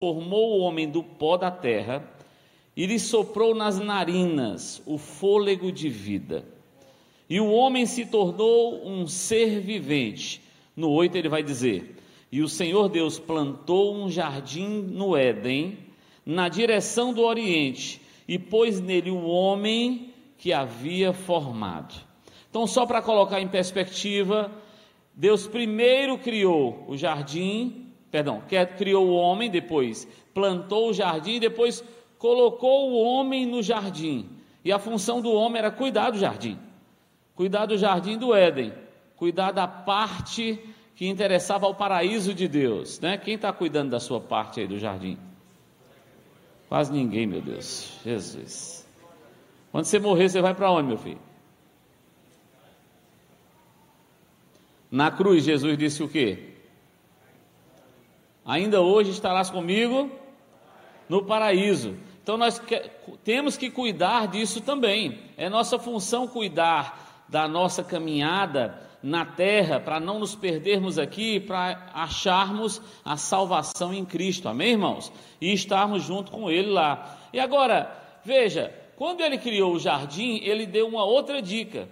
formou o homem do pó da terra e lhe soprou nas narinas o fôlego de vida. E o homem se tornou um ser vivente. No 8 ele vai dizer: E o Senhor Deus plantou um jardim no Éden, na direção do Oriente, e pôs nele o homem que havia formado. Então, só para colocar em perspectiva, Deus primeiro criou o jardim, perdão, criou o homem, depois plantou o jardim, depois colocou o homem no jardim. E a função do homem era cuidar do jardim. Cuidar do jardim do Éden, cuidar da parte que interessava ao paraíso de Deus, né? Quem está cuidando da sua parte aí do jardim? Quase ninguém, meu Deus. Jesus. Quando você morrer, você vai para onde, meu filho? Na cruz, Jesus disse o quê? Ainda hoje estarás comigo no paraíso. Então nós que, temos que cuidar disso também. É nossa função cuidar da nossa caminhada na terra, para não nos perdermos aqui, para acharmos a salvação em Cristo. Amém, irmãos? E estarmos junto com Ele lá. E agora, veja, quando ele criou o jardim, ele deu uma outra dica.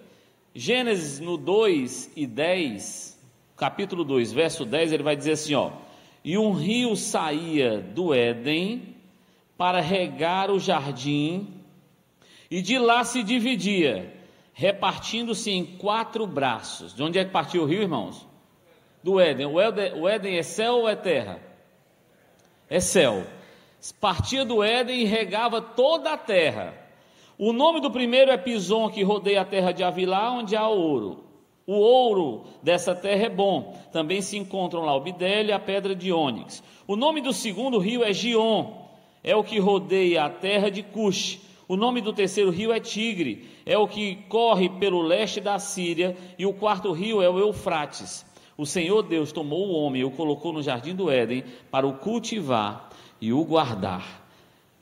Gênesis no 2 e 10, capítulo 2, verso 10, ele vai dizer assim, ó: "E um rio saía do Éden para regar o jardim, e de lá se dividia, repartindo-se em quatro braços. De onde é que partiu o rio, irmãos? Do Éden. O Éden, o Éden é céu ou é terra? É céu. Partia do Éden e regava toda a terra. O nome do primeiro é Pison, que rodeia a terra de Avilá, onde há ouro. O ouro dessa terra é bom. Também se encontram lá o bidélio e a pedra de ônix. O nome do segundo rio é Gion, é o que rodeia a terra de Cush. O nome do terceiro rio é Tigre, é o que corre pelo leste da Síria. E o quarto rio é o Eufrates. O Senhor Deus tomou o homem e o colocou no jardim do Éden para o cultivar e o guardar.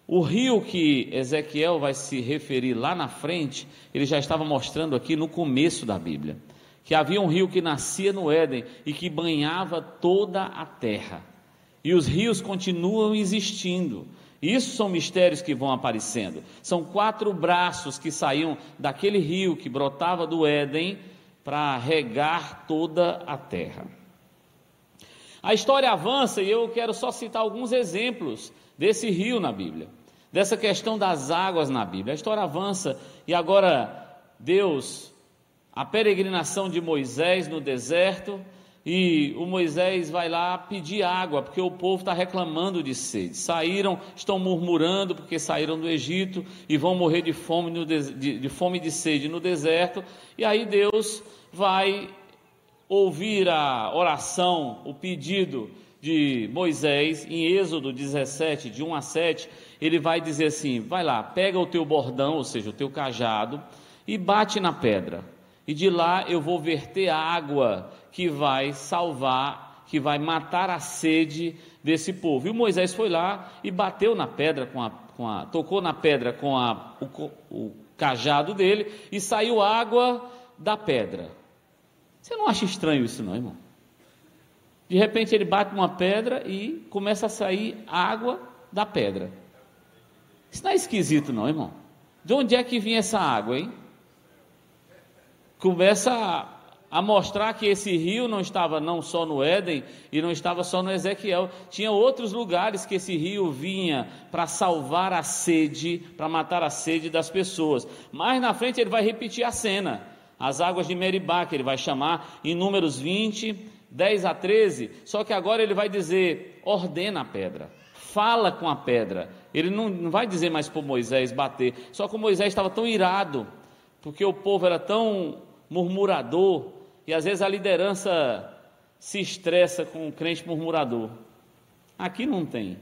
O rio que Ezequiel vai se referir lá na frente, ele já estava mostrando aqui no começo da Bíblia, que havia um rio que nascia no Éden e que banhava toda a terra. E os rios continuam existindo. Isso são mistérios que vão aparecendo. São quatro braços que saíam daquele rio que brotava do Éden para regar toda a terra. A história avança e eu quero só citar alguns exemplos desse rio na Bíblia, dessa questão das águas na Bíblia. A história avança e agora Deus, a peregrinação de Moisés no deserto, e o Moisés vai lá pedir água, porque o povo está reclamando de sede. Saíram, estão murmurando porque saíram do Egito e vão morrer de fome, no de, de, de fome de sede no deserto. E aí Deus vai ouvir a oração, o pedido de Moisés, em Êxodo 17, de 1 a 7, ele vai dizer assim: vai lá, pega o teu bordão, ou seja, o teu cajado, e bate na pedra, e de lá eu vou verter água que vai salvar, que vai matar a sede desse povo. E Moisés foi lá e bateu na pedra com a, com a tocou na pedra com a, o, o cajado dele e saiu água da pedra. Você não acha estranho isso, não, irmão? De repente ele bate uma pedra e começa a sair água da pedra. Isso não é esquisito, não, irmão. De onde é que vinha essa água, hein? Começa a, a mostrar que esse rio não estava não só no Éden e não estava só no Ezequiel. Tinha outros lugares que esse rio vinha para salvar a sede, para matar a sede das pessoas. Mais na frente ele vai repetir a cena. As águas de Meribá, que ele vai chamar em Números 20, 10 a 13, só que agora ele vai dizer: ordena a pedra, fala com a pedra. Ele não, não vai dizer mais para Moisés bater, só que Moisés estava tão irado, porque o povo era tão murmurador, e às vezes a liderança se estressa com o crente murmurador. Aqui não tem.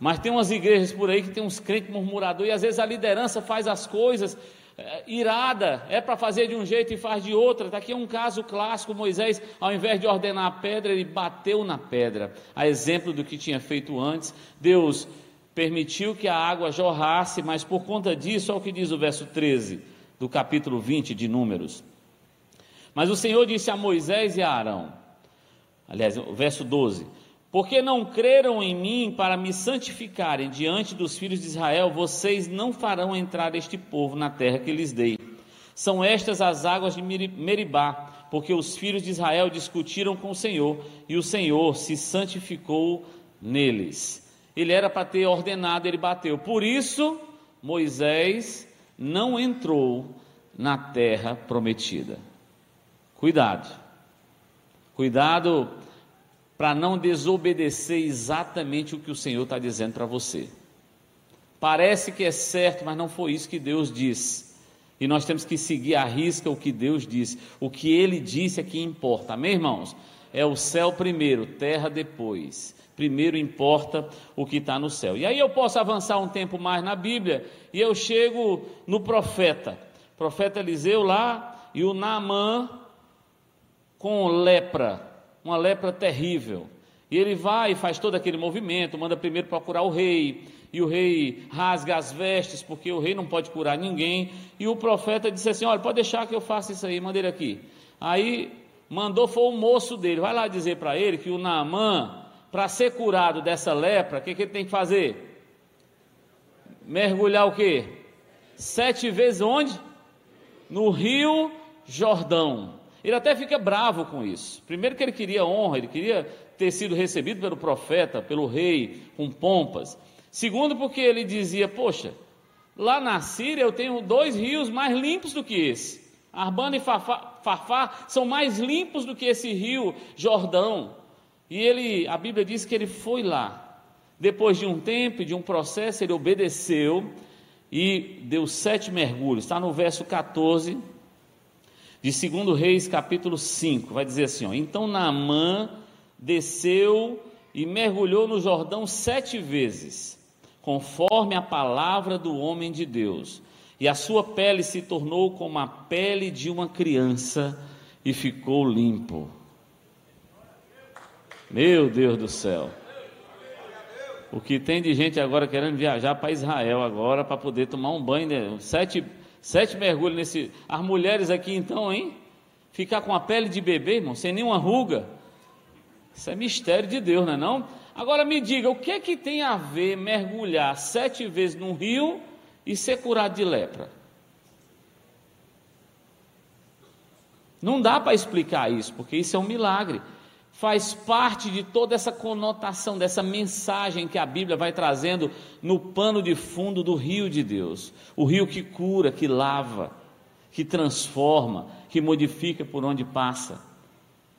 Mas tem umas igrejas por aí que tem uns crentes murmuradores, e às vezes a liderança faz as coisas é, irada, é para fazer de um jeito e faz de outra. Está aqui um caso clássico: Moisés, ao invés de ordenar a pedra, ele bateu na pedra. A exemplo do que tinha feito antes, Deus permitiu que a água jorrasse, mas por conta disso, olha o que diz o verso 13 do capítulo 20 de Números. Mas o Senhor disse a Moisés e a Arão, aliás, o verso 12: Porque não creram em mim para me santificarem diante dos filhos de Israel, vocês não farão entrar este povo na terra que lhes dei. São estas as águas de Meribá, porque os filhos de Israel discutiram com o Senhor, e o Senhor se santificou neles. Ele era para ter ordenado, ele bateu. Por isso, Moisés não entrou na terra prometida. Cuidado. Cuidado para não desobedecer exatamente o que o Senhor está dizendo para você. Parece que é certo, mas não foi isso que Deus disse. E nós temos que seguir à risca o que Deus disse. O que Ele disse é que importa. Amém, irmãos? É o céu primeiro, terra depois. Primeiro importa o que está no céu. E aí eu posso avançar um tempo mais na Bíblia e eu chego no profeta. Profeta Eliseu lá e o Naamã com lepra uma lepra terrível. E ele vai e faz todo aquele movimento, manda primeiro procurar o rei, e o rei rasga as vestes, porque o rei não pode curar ninguém. E o profeta disse assim: Olha, pode deixar que eu faça isso aí, manda ele aqui. Aí mandou, foi o moço dele, vai lá dizer para ele que o Naamã, para ser curado dessa lepra, o que, que ele tem que fazer? Mergulhar o quê? Sete vezes onde? No rio Jordão. Ele até fica bravo com isso. Primeiro, que ele queria honra, ele queria ter sido recebido pelo profeta, pelo rei, com pompas. Segundo, porque ele dizia: Poxa, lá na Síria eu tenho dois rios mais limpos do que esse. Arbana e Farfá, Farfá são mais limpos do que esse rio Jordão. E ele, a Bíblia diz que ele foi lá. Depois de um tempo, de um processo, ele obedeceu e deu sete mergulhos. Está no verso 14 de 2 Reis, capítulo 5, vai dizer assim: ó, Então Naamã desceu e mergulhou no Jordão sete vezes, conforme a palavra do homem de Deus, e a sua pele se tornou como a pele de uma criança e ficou limpo. Meu Deus do céu. O que tem de gente agora querendo viajar para Israel agora para poder tomar um banho, né? sete Sete mergulhos nesse. As mulheres aqui então, hein? Ficar com a pele de bebê, irmão, sem nenhuma ruga. Isso é mistério de Deus, não é não? Agora me diga, o que é que tem a ver mergulhar sete vezes num rio e ser curado de lepra? Não dá para explicar isso, porque isso é um milagre faz parte de toda essa conotação, dessa mensagem que a Bíblia vai trazendo no pano de fundo do rio de Deus. O rio que cura, que lava, que transforma, que modifica por onde passa.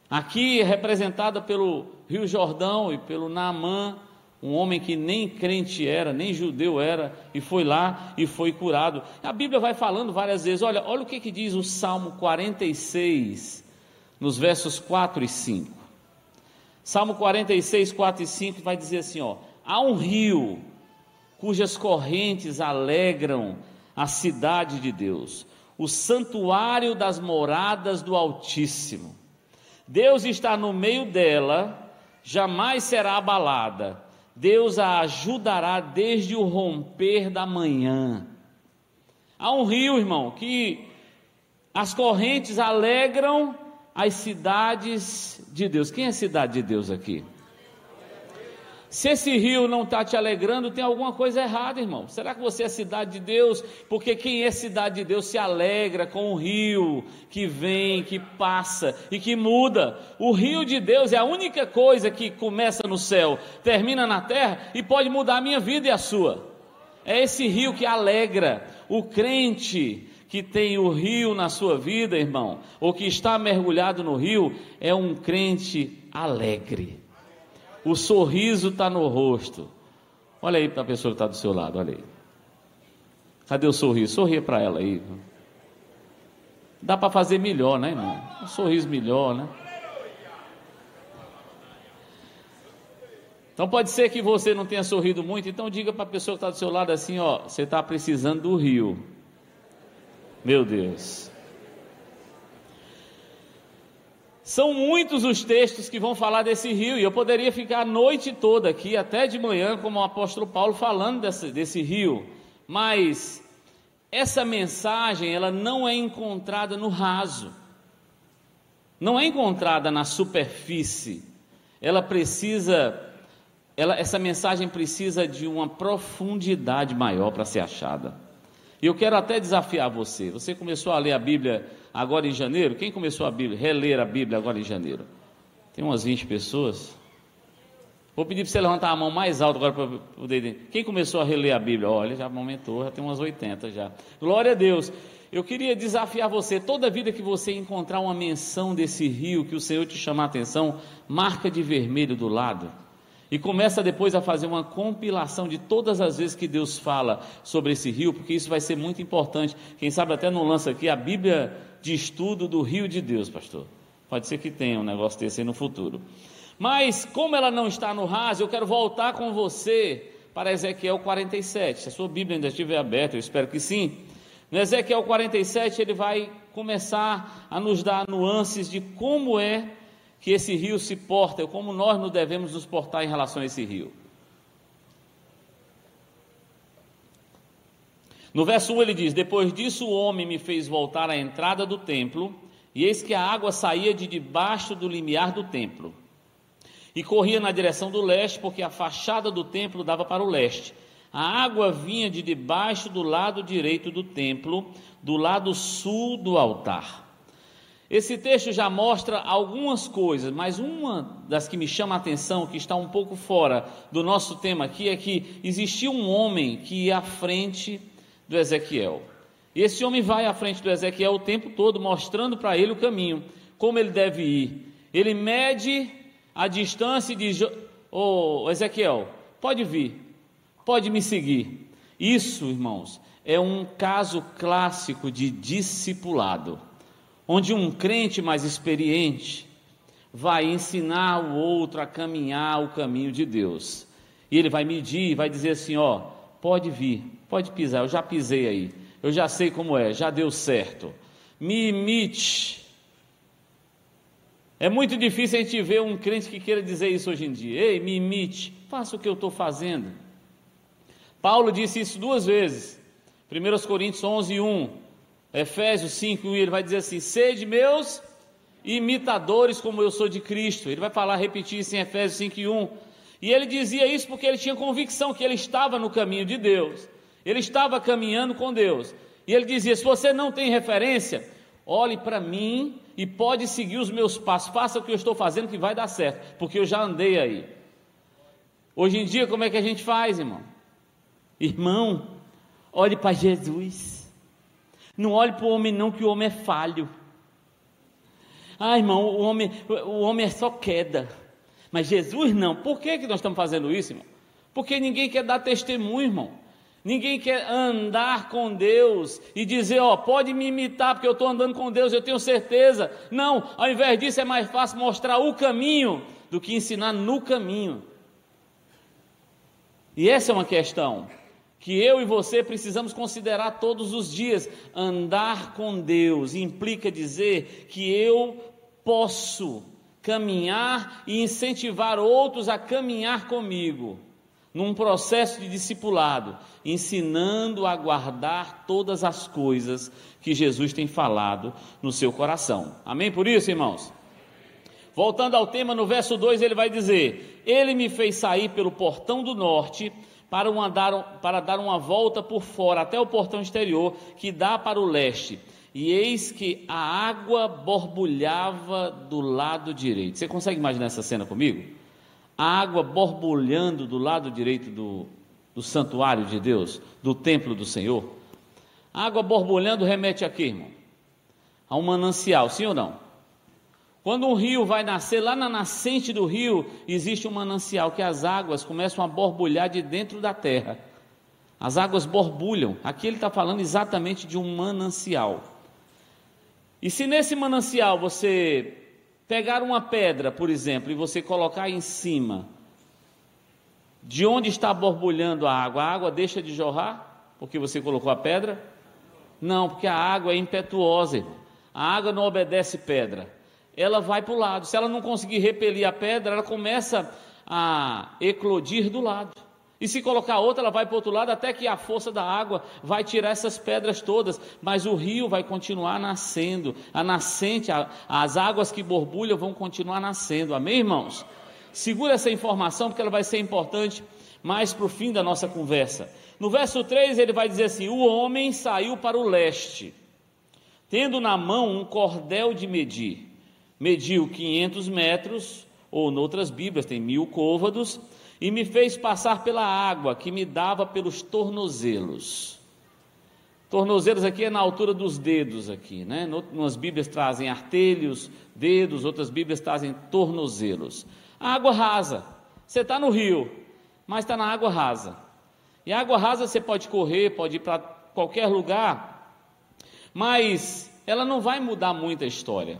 Aqui é representada pelo Rio Jordão e pelo Naamã, um homem que nem crente era, nem judeu era, e foi lá e foi curado. A Bíblia vai falando várias vezes, olha, olha o que, que diz o Salmo 46, nos versos 4 e 5. Salmo 46, 4 e 5 vai dizer assim: ó, há um rio cujas correntes alegram a cidade de Deus, o santuário das moradas do Altíssimo. Deus está no meio dela, jamais será abalada. Deus a ajudará desde o romper da manhã. Há um rio, irmão, que as correntes alegram as cidades de Deus. Quem é cidade de Deus aqui? Se esse rio não está te alegrando, tem alguma coisa errada, irmão. Será que você é cidade de Deus? Porque quem é cidade de Deus se alegra com o rio que vem, que passa e que muda. O rio de Deus é a única coisa que começa no céu, termina na terra e pode mudar a minha vida e a sua. É esse rio que alegra o crente que tem o rio na sua vida, irmão, ou que está mergulhado no rio, é um crente alegre. O sorriso está no rosto. Olha aí para a pessoa que está do seu lado, olha aí. Cadê o sorriso? Sorria para ela aí. Dá para fazer melhor, né, irmão? Um sorriso melhor, né? Então pode ser que você não tenha sorrido muito, então diga para a pessoa que está do seu lado assim, ó, você está precisando do rio. Meu Deus. São muitos os textos que vão falar desse rio, e eu poderia ficar a noite toda aqui, até de manhã, como o apóstolo Paulo, falando desse, desse rio, mas essa mensagem, ela não é encontrada no raso, não é encontrada na superfície, ela precisa, ela, essa mensagem precisa de uma profundidade maior para ser achada. E eu quero até desafiar você. Você começou a ler a Bíblia agora em janeiro? Quem começou a Bíblia, reler a Bíblia agora em janeiro? Tem umas 20 pessoas. Vou pedir para você levantar a mão mais alto agora para poder. Quem começou a reler a Bíblia? Olha, já aumentou, já tem umas 80 já. Glória a Deus. Eu queria desafiar você, toda vida que você encontrar uma menção desse rio que o Senhor te chamar a atenção, marca de vermelho do lado. E começa depois a fazer uma compilação de todas as vezes que Deus fala sobre esse rio, porque isso vai ser muito importante. Quem sabe até não lança aqui a Bíblia de estudo do rio de Deus, pastor. Pode ser que tenha um negócio desse aí no futuro. Mas, como ela não está no raso, eu quero voltar com você para Ezequiel 47. Se a sua Bíblia ainda estiver aberta, eu espero que sim. No Ezequiel 47, ele vai começar a nos dar nuances de como é que esse rio se porta, como nós nos devemos nos portar em relação a esse rio. No verso 1 ele diz: Depois disso o homem me fez voltar à entrada do templo, e eis que a água saía de debaixo do limiar do templo. E corria na direção do leste, porque a fachada do templo dava para o leste. A água vinha de debaixo do lado direito do templo, do lado sul do altar. Esse texto já mostra algumas coisas, mas uma das que me chama a atenção, que está um pouco fora do nosso tema aqui, é que existia um homem que ia à frente do Ezequiel. E esse homem vai à frente do Ezequiel o tempo todo, mostrando para ele o caminho, como ele deve ir. Ele mede a distância e diz: Ô oh, Ezequiel, pode vir, pode me seguir. Isso, irmãos, é um caso clássico de discipulado, onde um crente mais experiente vai ensinar o outro a caminhar o caminho de Deus. E ele vai medir, vai dizer assim: ó, pode vir, pode pisar, eu já pisei aí, eu já sei como é, já deu certo. Me imite. É muito difícil a gente ver um crente que queira dizer isso hoje em dia. Ei, me imite, faça o que eu estou fazendo. Paulo disse isso duas vezes. 1 Coríntios 11, 1, Efésios 5, 1, ele vai dizer assim: Sede meus imitadores, como eu sou de Cristo. Ele vai falar, repetir isso em Efésios 5, 1. E ele dizia isso porque ele tinha convicção que ele estava no caminho de Deus, ele estava caminhando com Deus. E ele dizia: Se você não tem referência, olhe para mim e pode seguir os meus passos, faça o que eu estou fazendo que vai dar certo, porque eu já andei aí. Hoje em dia, como é que a gente faz, irmão? Irmão, olhe para Jesus. Não olhe para o homem, não, que o homem é falho. Ah, irmão, o homem, o homem é só queda. Mas Jesus não. Por que, que nós estamos fazendo isso, irmão? Porque ninguém quer dar testemunho, irmão. Ninguém quer andar com Deus e dizer, ó, pode me imitar porque eu estou andando com Deus, eu tenho certeza. Não, ao invés disso é mais fácil mostrar o caminho do que ensinar no caminho. E essa é uma questão que eu e você precisamos considerar todos os dias. Andar com Deus implica dizer que eu posso caminhar e incentivar outros a caminhar comigo, num processo de discipulado, ensinando a guardar todas as coisas que Jesus tem falado no seu coração. Amém por isso, irmãos? Voltando ao tema, no verso 2 ele vai dizer: Ele me fez sair pelo portão do norte para, uma, dar, para dar uma volta por fora até o portão exterior que dá para o leste. E eis que a água borbulhava do lado direito. Você consegue imaginar essa cena comigo? A água borbulhando do lado direito do, do santuário de Deus, do templo do Senhor. A água borbulhando remete a quê, irmão? A um manancial, sim ou não? Quando um rio vai nascer, lá na nascente do rio existe um manancial que as águas começam a borbulhar de dentro da terra. As águas borbulham. Aqui ele está falando exatamente de um manancial. E se nesse manancial você pegar uma pedra, por exemplo, e você colocar em cima, de onde está borbulhando a água, a água deixa de jorrar porque você colocou a pedra? Não, porque a água é impetuosa. A água não obedece pedra ela vai para o lado. Se ela não conseguir repelir a pedra, ela começa a eclodir do lado. E se colocar outra, ela vai para o outro lado, até que a força da água vai tirar essas pedras todas. Mas o rio vai continuar nascendo. A nascente, a, as águas que borbulham vão continuar nascendo. Amém, irmãos? Segura essa informação porque ela vai ser importante mais para o fim da nossa conversa. No verso 3 ele vai dizer assim: O homem saiu para o leste, tendo na mão um cordel de medir. Mediu 500 metros, ou noutras Bíblias tem mil côvados, e me fez passar pela água que me dava pelos tornozelos. Tornozelos aqui é na altura dos dedos aqui, né? Umas Bíblias trazem artelhos, dedos, outras Bíblias trazem tornozelos. água rasa. Você está no rio, mas está na água rasa. E a água rasa você pode correr, pode ir para qualquer lugar, mas ela não vai mudar muito a história.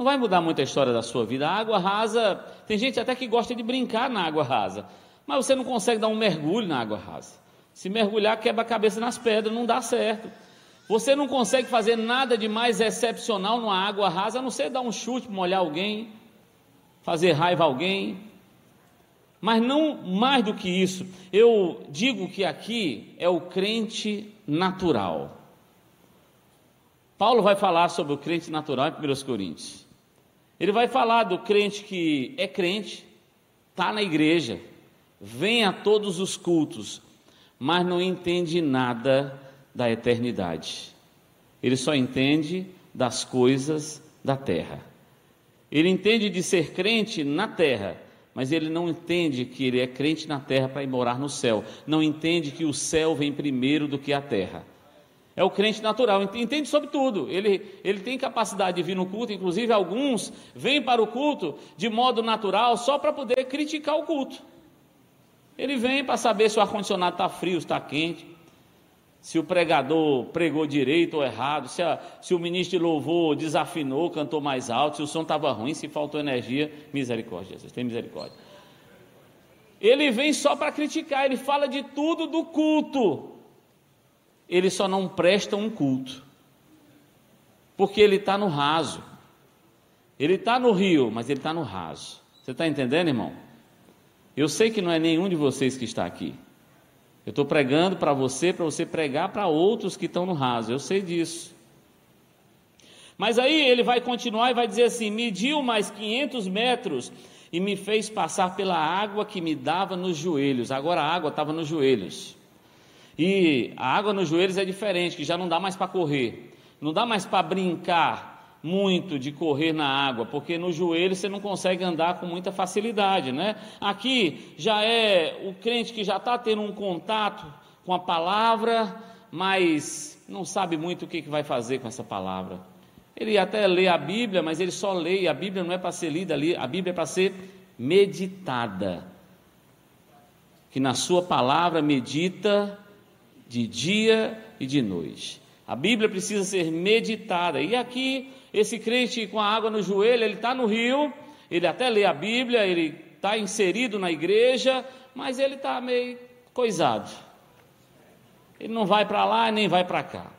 Não vai mudar muito a história da sua vida. A água rasa, tem gente até que gosta de brincar na água rasa, mas você não consegue dar um mergulho na água rasa. Se mergulhar, quebra a cabeça nas pedras, não dá certo. Você não consegue fazer nada de mais excepcional numa água rasa, a não ser dar um chute, molhar alguém, fazer raiva a alguém. Mas não mais do que isso, eu digo que aqui é o crente natural. Paulo vai falar sobre o crente natural em 1 Coríntios. Ele vai falar do crente que é crente, está na igreja, vem a todos os cultos, mas não entende nada da eternidade. Ele só entende das coisas da terra. Ele entende de ser crente na terra, mas ele não entende que ele é crente na terra para ir morar no céu. Não entende que o céu vem primeiro do que a terra. É o crente natural, entende sobre tudo. Ele, ele tem capacidade de vir no culto, inclusive alguns vêm para o culto de modo natural só para poder criticar o culto. Ele vem para saber se o ar-condicionado está frio, está quente, se o pregador pregou direito ou errado, se, a, se o ministro de louvor desafinou, cantou mais alto, se o som estava ruim, se faltou energia. Misericórdia, Jesus, tem misericórdia. Ele vem só para criticar, ele fala de tudo do culto. Ele só não presta um culto, porque ele está no raso. Ele está no rio, mas ele está no raso. Você está entendendo, irmão? Eu sei que não é nenhum de vocês que está aqui. Eu estou pregando para você, para você pregar para outros que estão no raso. Eu sei disso. Mas aí ele vai continuar e vai dizer assim: mediu mais 500 metros e me fez passar pela água que me dava nos joelhos. Agora a água estava nos joelhos. E a água nos joelhos é diferente, que já não dá mais para correr, não dá mais para brincar, muito de correr na água, porque no joelho você não consegue andar com muita facilidade, né? Aqui já é o crente que já está tendo um contato com a palavra, mas não sabe muito o que, que vai fazer com essa palavra. Ele até lê a Bíblia, mas ele só lê, e a Bíblia não é para ser lida ali, a Bíblia é para ser meditada. Que na sua palavra medita de dia e de noite. A Bíblia precisa ser meditada. E aqui esse crente com a água no joelho, ele está no rio, ele até lê a Bíblia, ele está inserido na igreja, mas ele está meio coisado. Ele não vai para lá nem vai para cá.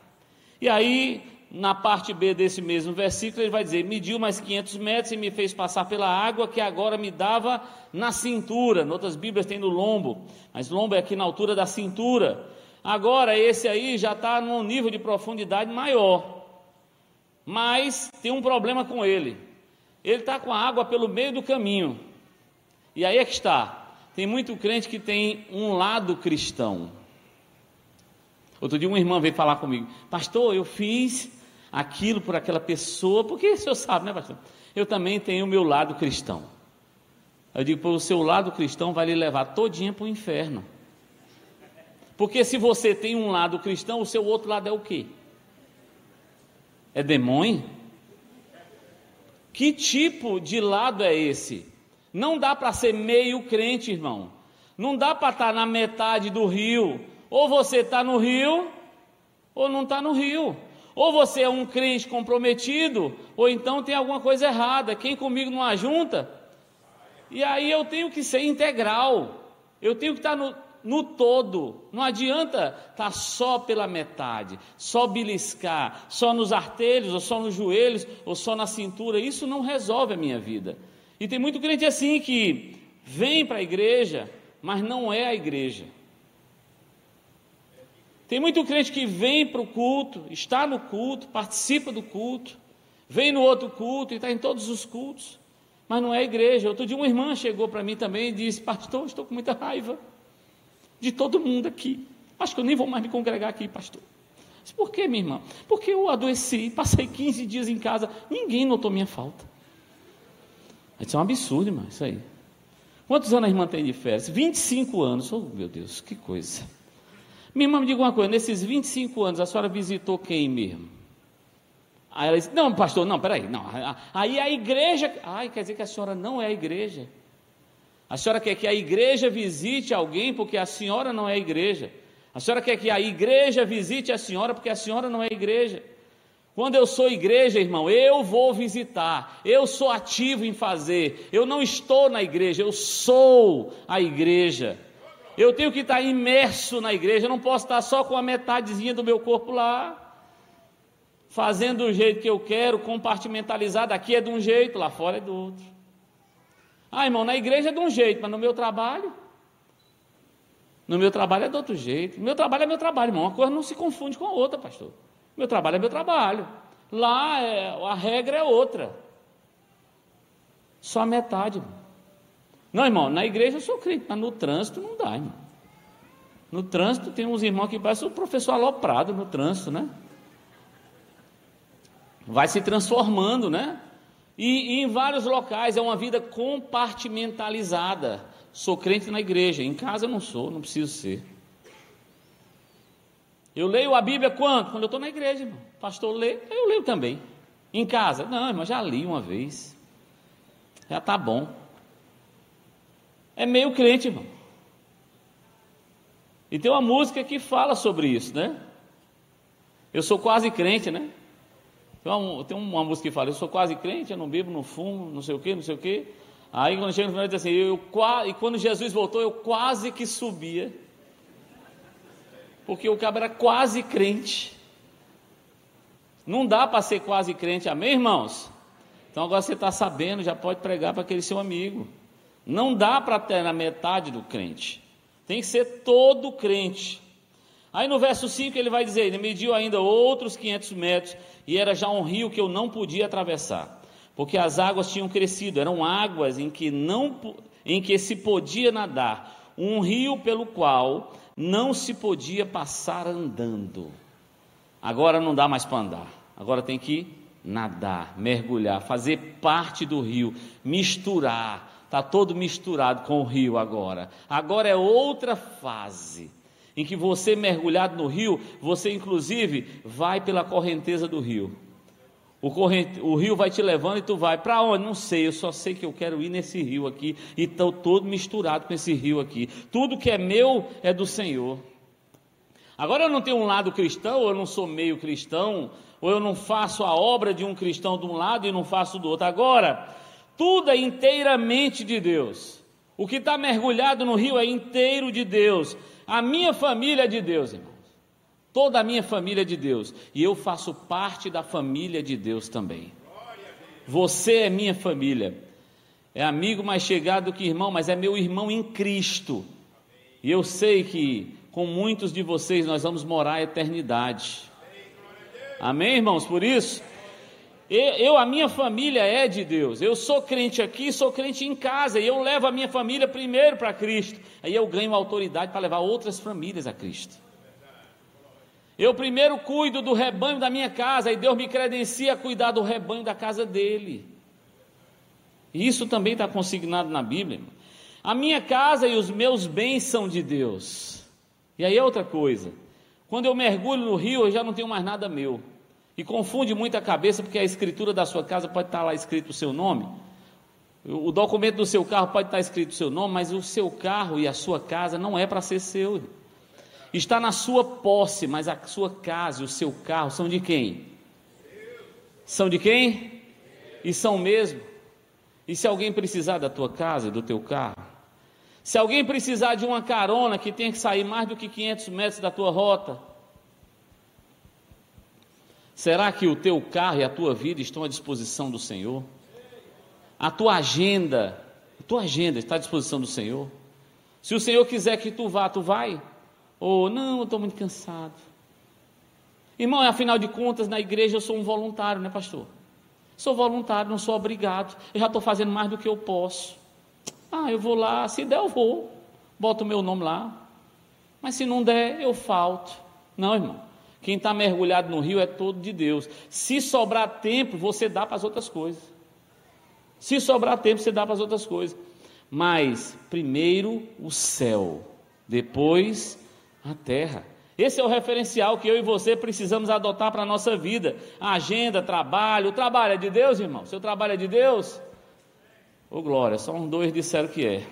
E aí, na parte B desse mesmo versículo, ele vai dizer: Mediu mais 500 metros e me fez passar pela água que agora me dava na cintura. Em outras Bíblias tem no lombo, mas lombo é aqui na altura da cintura. Agora, esse aí já está num nível de profundidade maior. Mas tem um problema com ele. Ele está com a água pelo meio do caminho. E aí é que está. Tem muito crente que tem um lado cristão. Outro dia uma irmã veio falar comigo, pastor, eu fiz aquilo por aquela pessoa, porque o senhor sabe, né, pastor? Eu também tenho o meu lado cristão. Eu digo, o seu lado cristão vai lhe levar todinha para o inferno. Porque se você tem um lado cristão, o seu outro lado é o quê? É demônio? Que tipo de lado é esse? Não dá para ser meio crente, irmão. Não dá para estar tá na metade do rio. Ou você está no rio, ou não está no rio. Ou você é um crente comprometido, ou então tem alguma coisa errada. Quem comigo não ajunta? E aí eu tenho que ser integral. Eu tenho que estar tá no, no todo. Não adianta estar tá só pela metade, só beliscar, só nos artelhos, ou só nos joelhos, ou só na cintura. Isso não resolve a minha vida. E tem muito crente assim que vem para a igreja, mas não é a igreja. Tem muito crente que vem para o culto, está no culto, participa do culto, vem no outro culto e está em todos os cultos, mas não é a igreja. Outro dia uma irmã chegou para mim também e disse: Pastor, estou com muita raiva de todo mundo aqui. Acho que eu nem vou mais me congregar aqui, pastor. Por que, minha irmã? Porque eu adoeci, passei 15 dias em casa, ninguém notou minha falta. Isso é um absurdo, irmão, isso aí. Quantos anos a irmã tem de férias? 25 anos. Oh, meu Deus, que coisa. Minha irmã me diga uma coisa: nesses 25 anos, a senhora visitou quem mesmo? Aí ela disse: Não, pastor, não, peraí. Não. Aí a igreja. Ai, quer dizer que a senhora não é a igreja. A senhora quer que a igreja visite alguém porque a senhora não é a igreja. A senhora quer que a igreja visite a senhora porque a senhora não é a igreja. Quando eu sou igreja, irmão, eu vou visitar, eu sou ativo em fazer, eu não estou na igreja, eu sou a igreja. Eu tenho que estar imerso na igreja, eu não posso estar só com a metadezinha do meu corpo lá, fazendo do jeito que eu quero, compartimentalizado. Aqui é de um jeito, lá fora é do outro. Ah, irmão, na igreja é de um jeito, mas no meu trabalho, no meu trabalho é de outro jeito. Meu trabalho é meu trabalho, irmão. Uma coisa não se confunde com a outra, pastor. Meu trabalho é meu trabalho. Lá é, a regra é outra. Só a metade. Irmão. Não, irmão, na igreja eu sou crente, mas no trânsito não dá, irmão. No trânsito tem uns irmãos que parecem o professor aloprado no trânsito, né? Vai se transformando, né? E, e em vários locais é uma vida compartimentalizada. Sou crente na igreja, em casa eu não sou, não preciso ser. Eu leio a Bíblia quando? Quando eu estou na igreja, irmão. Pastor lê, eu leio também. Em casa? Não, irmão, já li uma vez. Já está bom. É meio crente, irmão. E tem uma música que fala sobre isso, né? Eu sou quase crente, né? Tem uma, tem uma música que fala, eu sou quase crente, eu não bebo, não fumo, não sei o que, não sei o que. Aí quando chega no final diz assim, eu, e quando Jesus voltou, eu quase que subia porque o cabra era quase crente. Não dá para ser quase crente, amém, irmãos? Então agora você está sabendo, já pode pregar para aquele seu amigo. Não dá para ter na metade do crente. Tem que ser todo crente. Aí no verso 5 ele vai dizer: Ele mediu ainda outros 500 metros, e era já um rio que eu não podia atravessar, porque as águas tinham crescido, eram águas em que, não, em que se podia nadar, um rio pelo qual não se podia passar andando. Agora não dá mais para andar. Agora tem que nadar, mergulhar, fazer parte do rio, misturar. Está todo misturado com o rio agora. Agora é outra fase em que você mergulhado no rio, você inclusive vai pela correnteza do rio. O, corrente, o rio vai te levando e tu vai para onde? Não sei, eu só sei que eu quero ir nesse rio aqui e estou todo misturado com esse rio aqui. Tudo que é meu é do Senhor. Agora eu não tenho um lado cristão, eu não sou meio cristão, ou eu não faço a obra de um cristão de um lado e não faço do outro. Agora, tudo é inteiramente de Deus. O que está mergulhado no rio é inteiro de Deus. A minha família é de Deus, irmão. Toda a minha família é de Deus. E eu faço parte da família de Deus também. Você é minha família. É amigo mais chegado que irmão, mas é meu irmão em Cristo. E eu sei que com muitos de vocês nós vamos morar a eternidade. Amém, irmãos? Por isso, eu, a minha família é de Deus. Eu sou crente aqui, sou crente em casa, e eu levo a minha família primeiro para Cristo. Aí eu ganho autoridade para levar outras famílias a Cristo. Eu primeiro cuido do rebanho da minha casa e Deus me credencia a cuidar do rebanho da casa dele. Isso também está consignado na Bíblia. A minha casa e os meus bens são de Deus. E aí é outra coisa. Quando eu mergulho no rio, eu já não tenho mais nada meu. E confunde muito a cabeça, porque a escritura da sua casa pode estar lá escrito o seu nome. O documento do seu carro pode estar escrito o seu nome, mas o seu carro e a sua casa não é para ser seu está na sua posse, mas a sua casa e o seu carro são de quem? São de quem? E são mesmo. E se alguém precisar da tua casa do teu carro? Se alguém precisar de uma carona que tenha que sair mais do que 500 metros da tua rota, será que o teu carro e a tua vida estão à disposição do Senhor? A tua agenda, a tua agenda está à disposição do Senhor? Se o Senhor quiser que tu vá, tu vai? Ou, não, eu estou muito cansado. Irmão, afinal de contas, na igreja eu sou um voluntário, né, pastor? Sou voluntário, não sou obrigado. Eu já estou fazendo mais do que eu posso. Ah, eu vou lá, se der, eu vou. Boto o meu nome lá. Mas se não der, eu falto. Não, irmão. Quem está mergulhado no rio é todo de Deus. Se sobrar tempo, você dá para as outras coisas. Se sobrar tempo, você dá para as outras coisas. Mas primeiro o céu, depois a terra. Esse é o referencial que eu e você precisamos adotar para a nossa vida. Agenda, trabalho. O trabalho é de Deus, irmão? Seu trabalho é de Deus? Ô oh, glória, só uns dois disseram que é.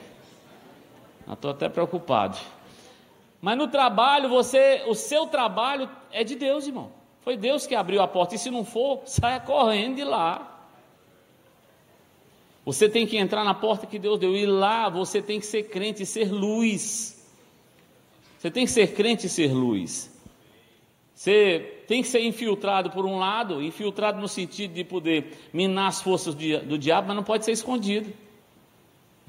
Estou até preocupado. Mas no trabalho, você, o seu trabalho é de Deus, irmão. Foi Deus que abriu a porta. E se não for, saia correndo de lá. Você tem que entrar na porta que Deus deu. E lá você tem que ser crente e ser luz. Você tem que ser crente e ser luz. Você tem que ser infiltrado por um lado, infiltrado no sentido de poder minar as forças do diabo, mas não pode ser escondido.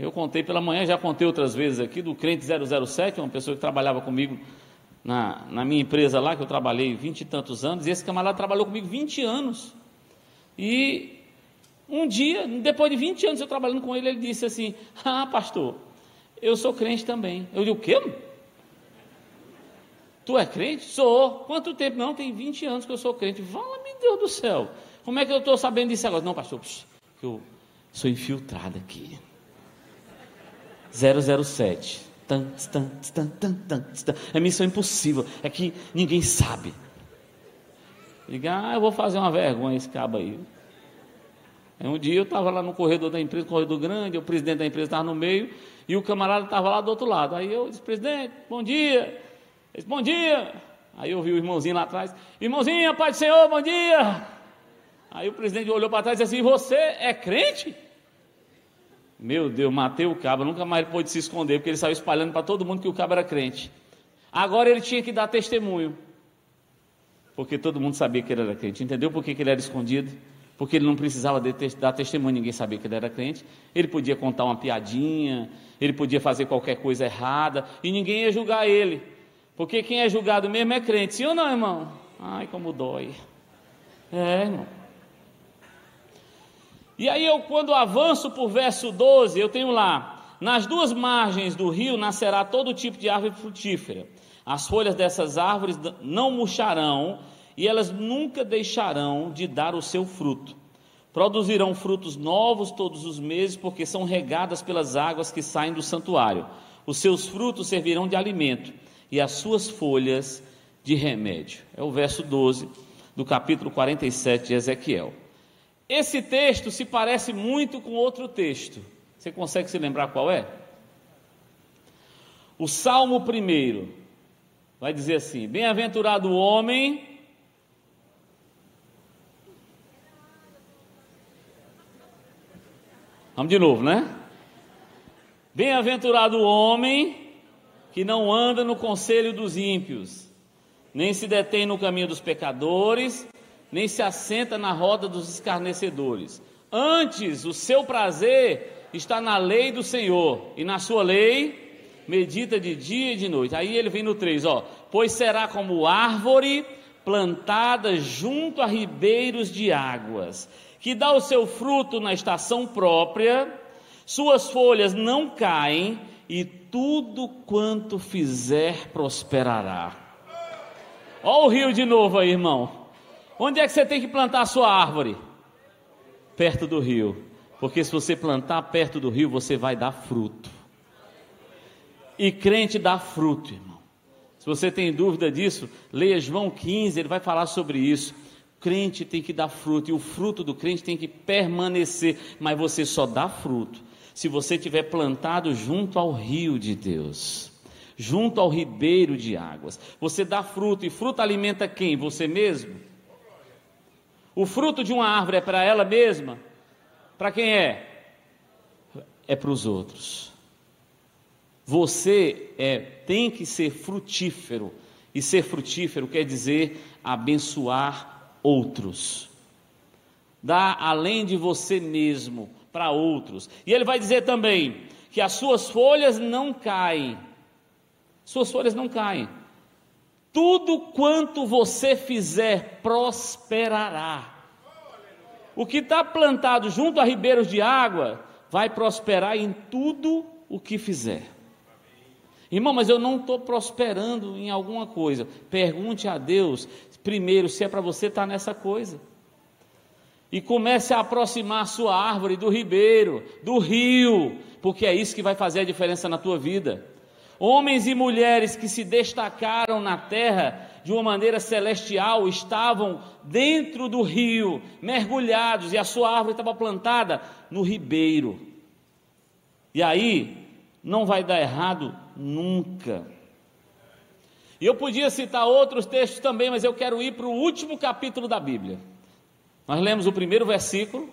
Eu contei pela manhã, já contei outras vezes aqui, do crente 007, uma pessoa que trabalhava comigo na, na minha empresa lá, que eu trabalhei vinte e tantos anos, e esse camarada trabalhou comigo 20 anos. E um dia, depois de 20 anos eu trabalhando com ele, ele disse assim: Ah, pastor, eu sou crente também. Eu disse: O quê? Tu é crente? Sou. Quanto tempo? Não, tem 20 anos que eu sou crente. Fala, meu Deus do céu. Como é que eu estou sabendo disso agora? Não, pastor, que eu sou infiltrado aqui. 007. Tan, tan, tan, tan, tan, tan. É missão impossível. É que ninguém sabe. Liga, ah, eu vou fazer uma vergonha esse cabo aí. Um dia eu estava lá no corredor da empresa, corredor grande, o presidente da empresa estava no meio, e o camarada estava lá do outro lado. Aí eu disse, presidente, bom dia. Ele disse, bom dia. Aí eu vi o irmãozinho lá atrás, irmãozinho, Pai do Senhor, bom dia. Aí o presidente olhou para trás e disse assim, você é crente? Meu Deus, matei o cabo, nunca mais pôde se esconder, porque ele saiu espalhando para todo mundo que o cabo era crente. Agora ele tinha que dar testemunho, porque todo mundo sabia que ele era crente. Entendeu por que, ele era escondido? Porque ele não precisava de dar testemunho, ninguém sabia que ele era crente. Ele podia contar uma piadinha, ele podia fazer qualquer coisa errada, e ninguém ia julgar ele. Porque quem é julgado mesmo é crente, sim ou não, irmão? Ai, como dói. É, irmão. E aí eu, quando avanço por verso 12, eu tenho lá: nas duas margens do rio nascerá todo tipo de árvore frutífera. As folhas dessas árvores não murcharão e elas nunca deixarão de dar o seu fruto. Produzirão frutos novos todos os meses, porque são regadas pelas águas que saem do santuário. Os seus frutos servirão de alimento e as suas folhas de remédio. É o verso 12 do capítulo 47 de Ezequiel. Esse texto se parece muito com outro texto. Você consegue se lembrar qual é? O Salmo primeiro vai dizer assim: Bem-aventurado o homem. Vamos de novo, né? Bem-aventurado o homem que não anda no conselho dos ímpios, nem se detém no caminho dos pecadores, nem se assenta na roda dos escarnecedores. Antes, o seu prazer está na lei do Senhor, e na sua lei medita de dia e de noite. Aí ele vem no 3, ó. Pois será como árvore plantada junto a ribeiros de águas, que dá o seu fruto na estação própria, suas folhas não caem, e tudo quanto fizer prosperará. Ó o rio de novo aí, irmão. Onde é que você tem que plantar a sua árvore? Perto do rio. Porque se você plantar perto do rio, você vai dar fruto. E crente dá fruto, irmão. Se você tem dúvida disso, leia João 15, ele vai falar sobre isso. Crente tem que dar fruto e o fruto do crente tem que permanecer, mas você só dá fruto se você tiver plantado junto ao rio de Deus, junto ao ribeiro de águas. Você dá fruto e fruto alimenta quem? Você mesmo? O fruto de uma árvore é para ela mesma? Para quem é? É para os outros. Você é, tem que ser frutífero. E ser frutífero quer dizer abençoar outros. Dar além de você mesmo para outros. E ele vai dizer também que as suas folhas não caem. Suas folhas não caem. Tudo quanto você fizer prosperará. O que está plantado junto a ribeiros de água vai prosperar em tudo o que fizer. Irmão, mas eu não estou prosperando em alguma coisa. Pergunte a Deus primeiro se é para você estar tá nessa coisa. E comece a aproximar a sua árvore do ribeiro, do rio, porque é isso que vai fazer a diferença na tua vida. Homens e mulheres que se destacaram na terra de uma maneira celestial estavam dentro do rio, mergulhados, e a sua árvore estava plantada no ribeiro. E aí, não vai dar errado nunca. E eu podia citar outros textos também, mas eu quero ir para o último capítulo da Bíblia. Nós lemos o primeiro versículo,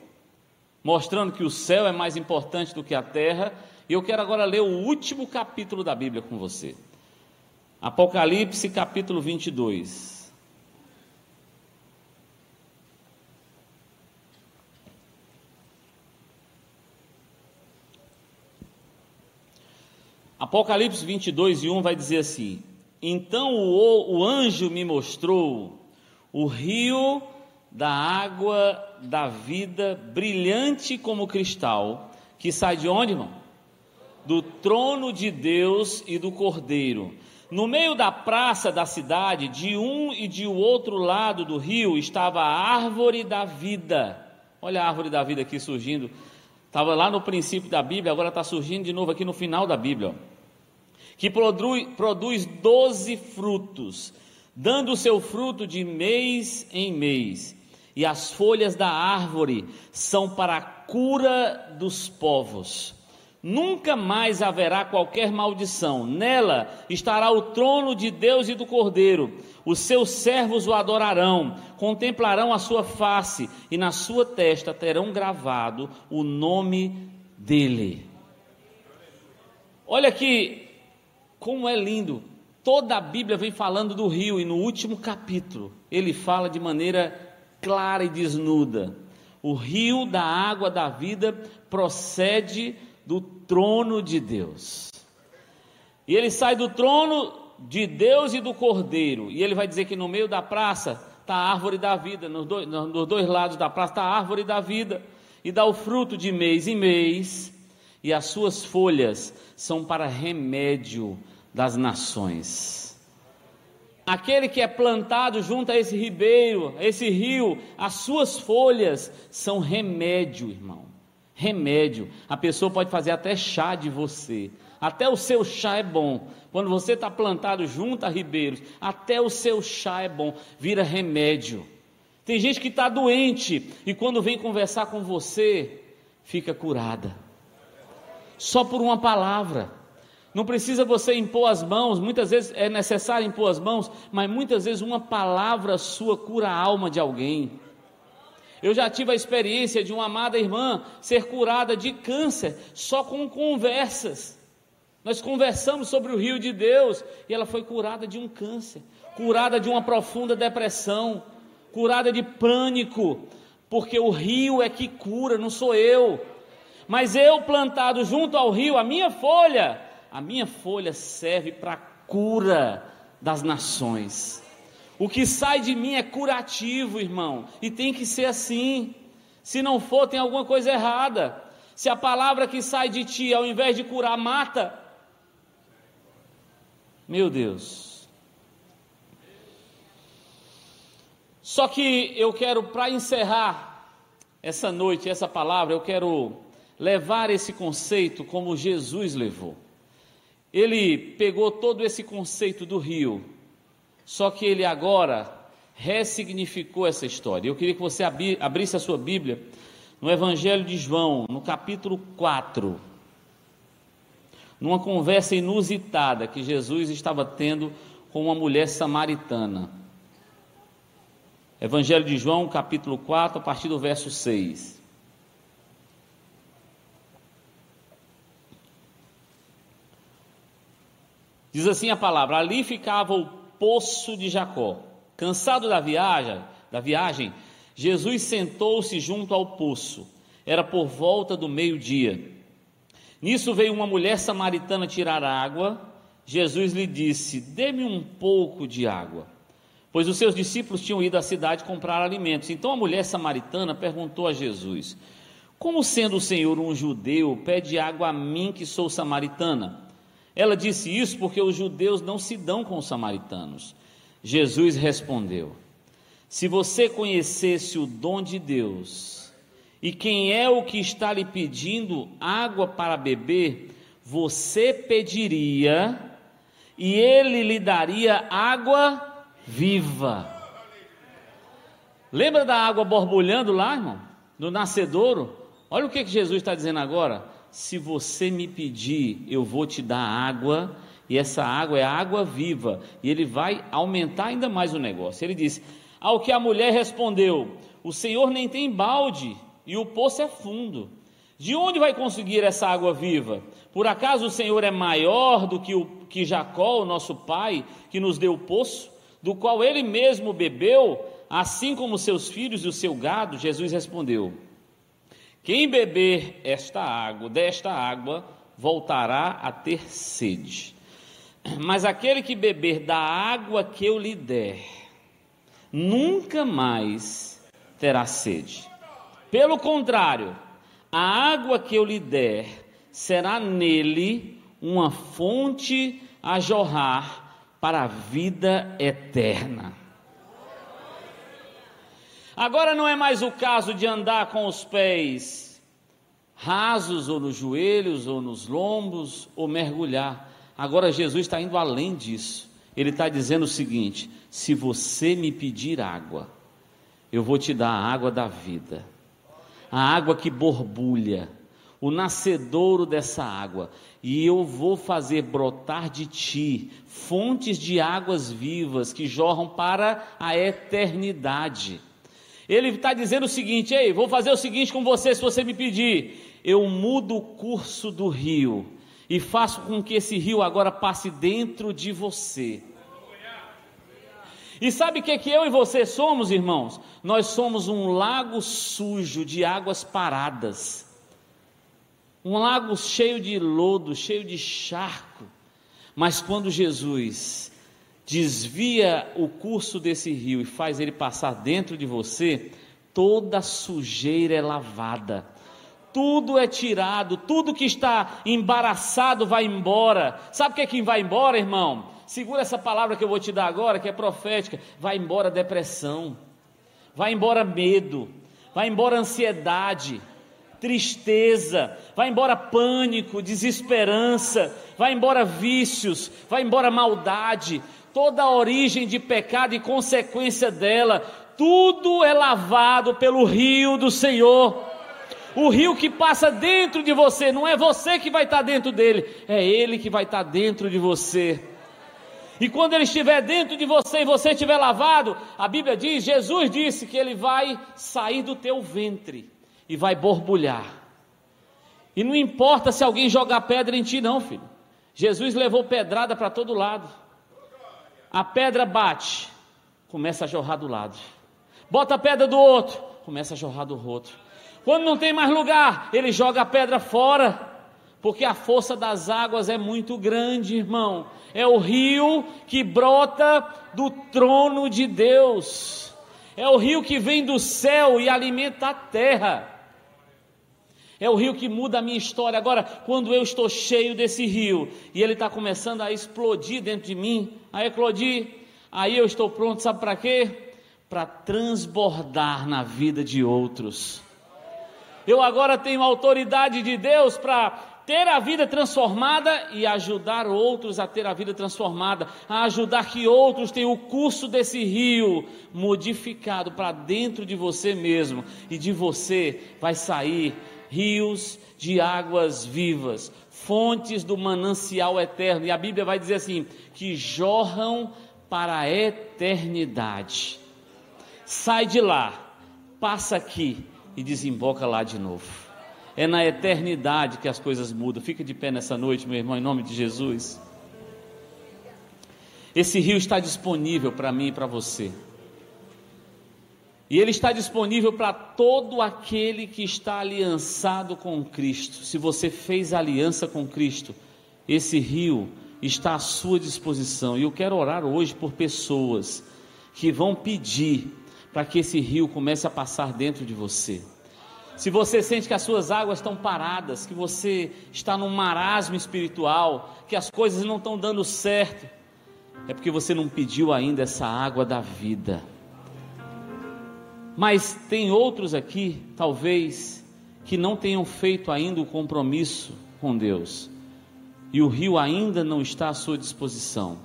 mostrando que o céu é mais importante do que a terra, e eu quero agora ler o último capítulo da Bíblia com você. Apocalipse capítulo 22. Apocalipse 22 e 1 vai dizer assim: Então o, o anjo me mostrou o rio da água da vida, brilhante como cristal, que sai de onde, irmão? Do trono de Deus e do Cordeiro. No meio da praça da cidade, de um e de outro lado do rio, estava a árvore da vida. Olha a árvore da vida aqui surgindo Estava lá no princípio da Bíblia, agora está surgindo de novo aqui no final da Bíblia. Ó. Que produz, produz doze frutos, dando o seu fruto de mês em mês. E as folhas da árvore são para a cura dos povos. Nunca mais haverá qualquer maldição. Nela estará o trono de Deus e do Cordeiro. Os seus servos o adorarão, contemplarão a sua face e na sua testa terão gravado o nome dele. Olha aqui como é lindo. Toda a Bíblia vem falando do rio e no último capítulo ele fala de maneira clara e desnuda. O rio da água da vida procede do trono de Deus. E ele sai do trono de Deus e do Cordeiro. E ele vai dizer que no meio da praça está a árvore da vida, nos dois, nos dois lados da praça está a árvore da vida, e dá o fruto de mês em mês, e as suas folhas são para remédio das nações. Aquele que é plantado junto a esse ribeiro, a esse rio, as suas folhas são remédio, irmão remédio. A pessoa pode fazer até chá de você. Até o seu chá é bom. Quando você está plantado junto a ribeiros, até o seu chá é bom, vira remédio. Tem gente que está doente e quando vem conversar com você, fica curada. Só por uma palavra. Não precisa você impor as mãos, muitas vezes é necessário impor as mãos, mas muitas vezes uma palavra sua cura a alma de alguém. Eu já tive a experiência de uma amada irmã ser curada de câncer só com conversas. Nós conversamos sobre o rio de Deus e ela foi curada de um câncer, curada de uma profunda depressão, curada de pânico, porque o rio é que cura, não sou eu. Mas eu plantado junto ao rio, a minha folha, a minha folha serve para cura das nações. O que sai de mim é curativo, irmão, e tem que ser assim. Se não for, tem alguma coisa errada. Se a palavra que sai de ti, ao invés de curar, mata, meu Deus. Só que eu quero, para encerrar essa noite, essa palavra, eu quero levar esse conceito como Jesus levou. Ele pegou todo esse conceito do rio só que ele agora ressignificou essa história. Eu queria que você abrisse a sua Bíblia no Evangelho de João, no capítulo 4. Numa conversa inusitada que Jesus estava tendo com uma mulher samaritana. Evangelho de João, capítulo 4, a partir do verso 6. Diz assim a palavra: Ali ficava o poço de Jacó. Cansado da viagem, da viagem, Jesus sentou-se junto ao poço. Era por volta do meio-dia. Nisso veio uma mulher samaritana tirar água. Jesus lhe disse: Dê-me um pouco de água. pois os seus discípulos tinham ido à cidade comprar alimentos. Então a mulher samaritana perguntou a Jesus: Como sendo o Senhor um judeu, pede água a mim que sou samaritana? Ela disse isso porque os judeus não se dão com os samaritanos. Jesus respondeu: Se você conhecesse o dom de Deus e quem é o que está lhe pedindo água para beber, você pediria e ele lhe daria água viva. Lembra da água borbulhando lá, irmão? No nascedouro? Olha o que, que Jesus está dizendo agora. Se você me pedir, eu vou te dar água, e essa água é água viva, e ele vai aumentar ainda mais o negócio. Ele diz: Ao que a mulher respondeu: O Senhor nem tem balde, e o poço é fundo. De onde vai conseguir essa água viva? Por acaso o Senhor é maior do que, o, que Jacó, o nosso pai, que nos deu o poço? do qual ele mesmo bebeu, assim como seus filhos e o seu gado? Jesus respondeu: Quem beber esta água, desta água, voltará a ter sede. Mas aquele que beber da água que eu lhe der, nunca mais terá sede. Pelo contrário, a água que eu lhe der será nele uma fonte a jorrar para a vida eterna. Agora não é mais o caso de andar com os pés rasos, ou nos joelhos, ou nos lombos, ou mergulhar. Agora Jesus está indo além disso. Ele está dizendo o seguinte: se você me pedir água, eu vou te dar a água da vida, a água que borbulha, o nascedouro dessa água, e eu vou fazer brotar de ti fontes de águas vivas que jorram para a eternidade. Ele está dizendo o seguinte: ei, vou fazer o seguinte com você, se você me pedir, eu mudo o curso do rio e faço com que esse rio agora passe dentro de você. E sabe o que, que eu e você somos, irmãos? Nós somos um lago sujo de águas paradas um lago cheio de lodo, cheio de charco. Mas quando Jesus desvia o curso desse rio e faz ele passar dentro de você, toda sujeira é lavada. Tudo é tirado, tudo que está embaraçado vai embora. Sabe o que é que vai embora, irmão? Segura essa palavra que eu vou te dar agora, que é profética. Vai embora depressão, vai embora medo, vai embora ansiedade, tristeza, vai embora pânico, desesperança, vai embora vícios, vai embora maldade, toda a origem de pecado e consequência dela, tudo é lavado pelo rio do Senhor. O rio que passa dentro de você, não é você que vai estar dentro dele, é ele que vai estar dentro de você. E quando ele estiver dentro de você e você estiver lavado, a Bíblia diz, Jesus disse que ele vai sair do teu ventre e vai borbulhar. E não importa se alguém jogar pedra em ti, não, filho. Jesus levou pedrada para todo lado. A pedra bate, começa a jorrar do lado. Bota a pedra do outro, começa a jorrar do outro. Quando não tem mais lugar, ele joga a pedra fora, porque a força das águas é muito grande, irmão. É o rio que brota do trono de Deus. É o rio que vem do céu e alimenta a terra. É o rio que muda a minha história. Agora, quando eu estou cheio desse rio e ele está começando a explodir dentro de mim, a eclodir, aí eu estou pronto, sabe para quê? Para transbordar na vida de outros. Eu agora tenho autoridade de Deus para ter a vida transformada e ajudar outros a ter a vida transformada, a ajudar que outros tenham o curso desse rio modificado para dentro de você mesmo e de você vai sair rios de águas vivas, fontes do manancial eterno. E a Bíblia vai dizer assim: que jorram para a eternidade. Sai de lá, passa aqui e desemboca lá de novo. É na eternidade que as coisas mudam. Fica de pé nessa noite, meu irmão, em nome de Jesus. Esse rio está disponível para mim e para você. E ele está disponível para todo aquele que está aliançado com Cristo. Se você fez aliança com Cristo, esse rio está à sua disposição. E eu quero orar hoje por pessoas que vão pedir para que esse rio comece a passar dentro de você. Se você sente que as suas águas estão paradas, que você está num marasmo espiritual, que as coisas não estão dando certo, é porque você não pediu ainda essa água da vida. Mas tem outros aqui, talvez, que não tenham feito ainda o compromisso com Deus. E o rio ainda não está à sua disposição.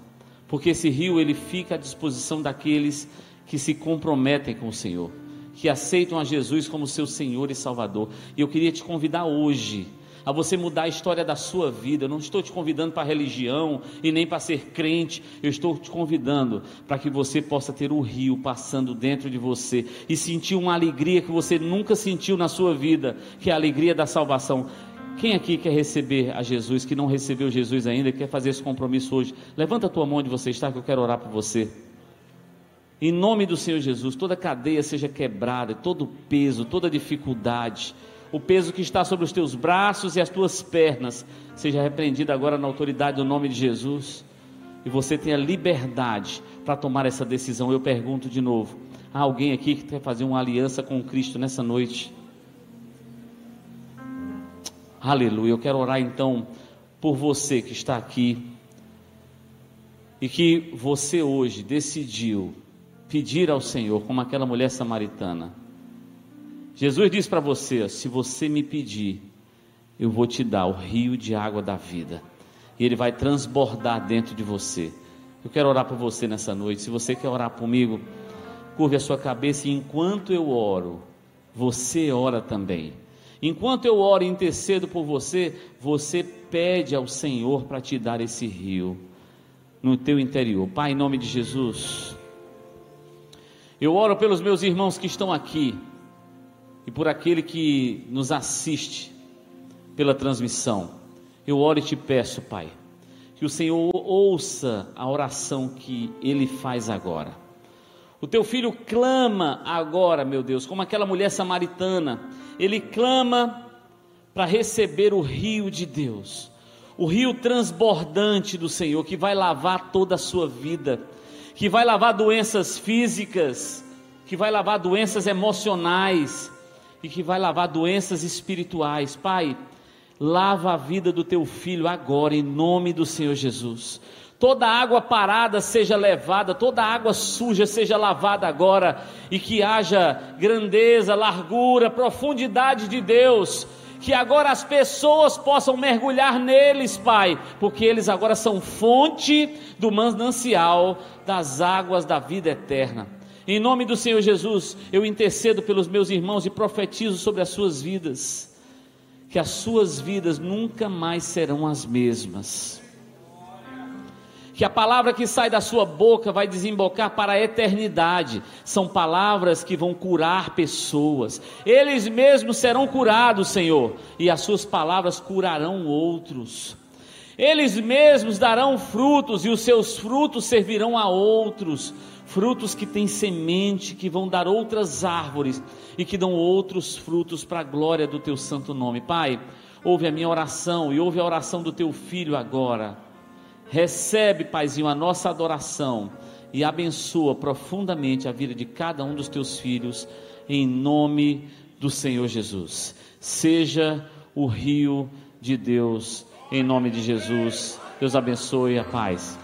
Porque esse rio ele fica à disposição daqueles que se comprometem com o Senhor, que aceitam a Jesus como seu Senhor e Salvador. E eu queria te convidar hoje a você mudar a história da sua vida. Eu não estou te convidando para religião e nem para ser crente. Eu estou te convidando para que você possa ter o rio passando dentro de você e sentir uma alegria que você nunca sentiu na sua vida, que é a alegria da salvação. Quem aqui quer receber a Jesus, que não recebeu Jesus ainda, quer fazer esse compromisso hoje? Levanta a tua mão onde você está, que eu quero orar por você. Em nome do Senhor Jesus, toda cadeia seja quebrada, todo peso, toda dificuldade, o peso que está sobre os teus braços e as tuas pernas, seja repreendido agora na autoridade do nome de Jesus. E você tenha liberdade para tomar essa decisão. Eu pergunto de novo: há alguém aqui que quer fazer uma aliança com Cristo nessa noite? Aleluia. Eu quero orar então por você que está aqui e que você hoje decidiu pedir ao Senhor, como aquela mulher samaritana. Jesus diz para você: se você me pedir, eu vou te dar o rio de água da vida, e ele vai transbordar dentro de você. Eu quero orar por você nessa noite. Se você quer orar comigo, curve a sua cabeça e enquanto eu oro, você ora também. Enquanto eu oro e intercedo por você, você pede ao Senhor para te dar esse rio no teu interior. Pai, em nome de Jesus, eu oro pelos meus irmãos que estão aqui e por aquele que nos assiste pela transmissão. Eu oro e te peço, Pai, que o Senhor ouça a oração que ele faz agora. O teu filho clama agora, meu Deus, como aquela mulher samaritana ele clama para receber o rio de Deus, o rio transbordante do Senhor, que vai lavar toda a sua vida, que vai lavar doenças físicas, que vai lavar doenças emocionais e que vai lavar doenças espirituais. Pai, lava a vida do teu filho agora, em nome do Senhor Jesus toda água parada seja levada, toda água suja seja lavada agora, e que haja grandeza, largura, profundidade de Deus, que agora as pessoas possam mergulhar neles, Pai, porque eles agora são fonte do manancial das águas da vida eterna. Em nome do Senhor Jesus, eu intercedo pelos meus irmãos e profetizo sobre as suas vidas, que as suas vidas nunca mais serão as mesmas que a palavra que sai da sua boca vai desembocar para a eternidade. São palavras que vão curar pessoas. Eles mesmos serão curados, Senhor, e as suas palavras curarão outros. Eles mesmos darão frutos e os seus frutos servirão a outros. Frutos que têm semente, que vão dar outras árvores e que dão outros frutos para a glória do teu santo nome. Pai, ouve a minha oração e ouve a oração do teu filho agora Recebe, Paizinho, a nossa adoração e abençoa profundamente a vida de cada um dos teus filhos, em nome do Senhor Jesus. Seja o rio de Deus, em nome de Jesus. Deus abençoe a paz.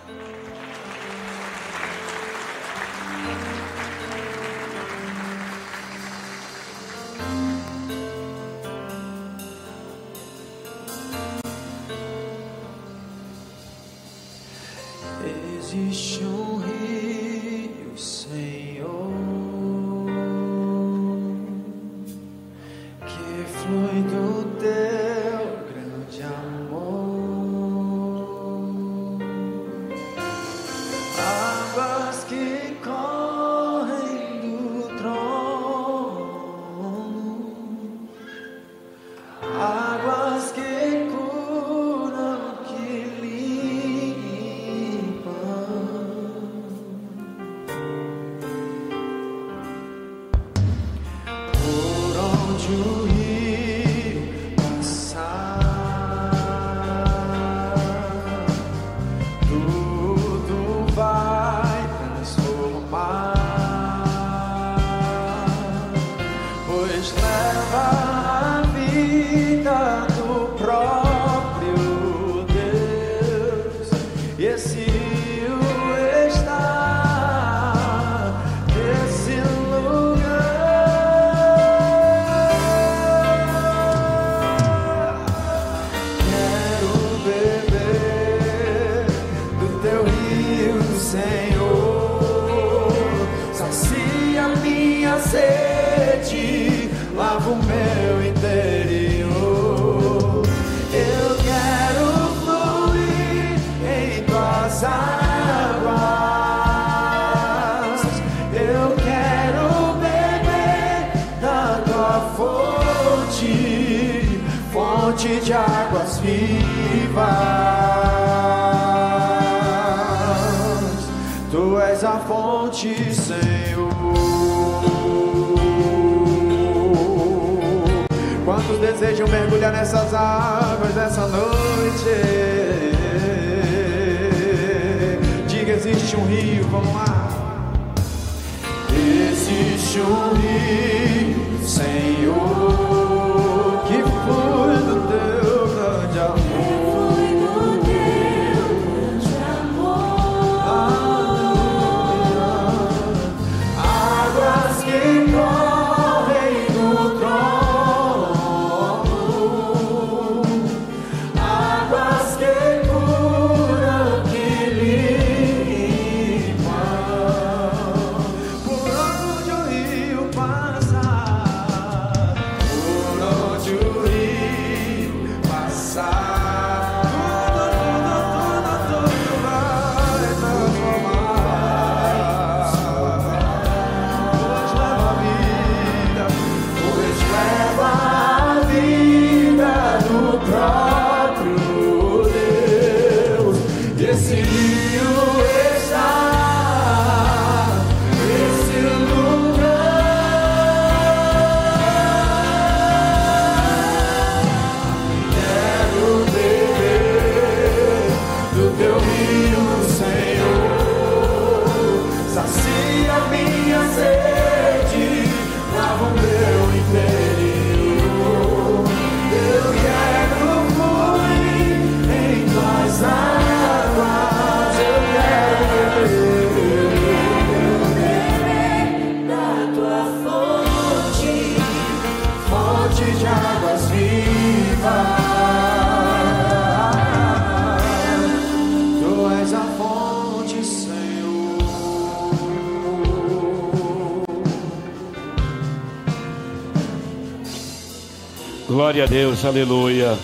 Glória a Deus, aleluia.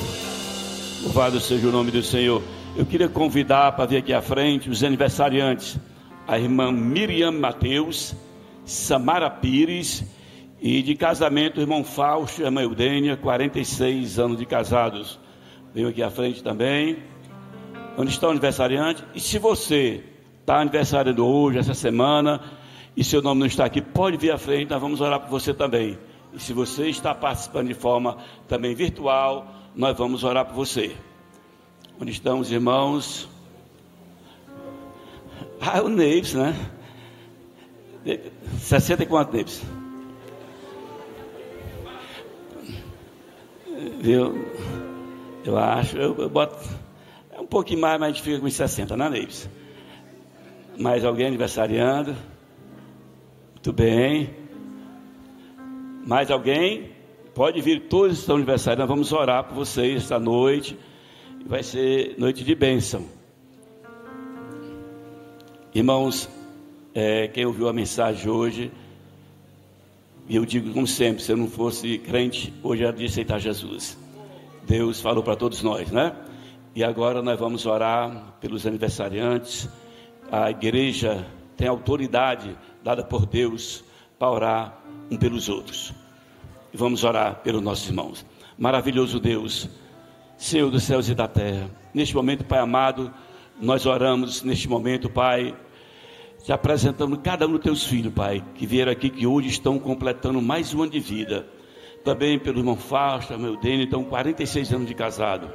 Louvado seja o nome do Senhor. Eu queria convidar para vir aqui à frente os aniversariantes, a irmã Miriam Mateus, Samara Pires e de casamento o irmão Fausto e a irmã Eudênia, 46 anos de casados. Venham aqui à frente também. Onde está o aniversariante? E se você está aniversariando hoje, essa semana, e seu nome não está aqui, pode vir à frente, nós vamos orar por você também. E se você está participando de forma também virtual, nós vamos orar por você. Onde estão os irmãos? Ah, o Neives, né? 60 e quanto, Neives? Viu? Eu acho, eu, eu boto. É um pouquinho mais, mas a gente fica com os 60, né, Neives? Mais alguém aniversariando? Muito bem. Mais alguém? Pode vir, todos estão aniversários. Nós vamos orar por vocês esta noite. Vai ser noite de bênção. Irmãos, é, quem ouviu a mensagem hoje, e eu digo como sempre, se eu não fosse crente, hoje era de aceitar Jesus. Deus falou para todos nós, né? E agora nós vamos orar pelos aniversariantes. A igreja tem autoridade dada por Deus para orar um pelos outros. E vamos orar pelos nossos irmãos. Maravilhoso Deus, Senhor dos céus e da terra. Neste momento, Pai amado, nós oramos neste momento, Pai, te apresentando cada um dos teus filhos, Pai, que vieram aqui, que hoje estão completando mais um ano de vida. Também pelo irmão Fausto, meu Dene, estão 46 anos de casado.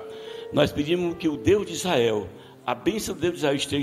Nós pedimos que o Deus de Israel, a bênção do Deus de Israel esteja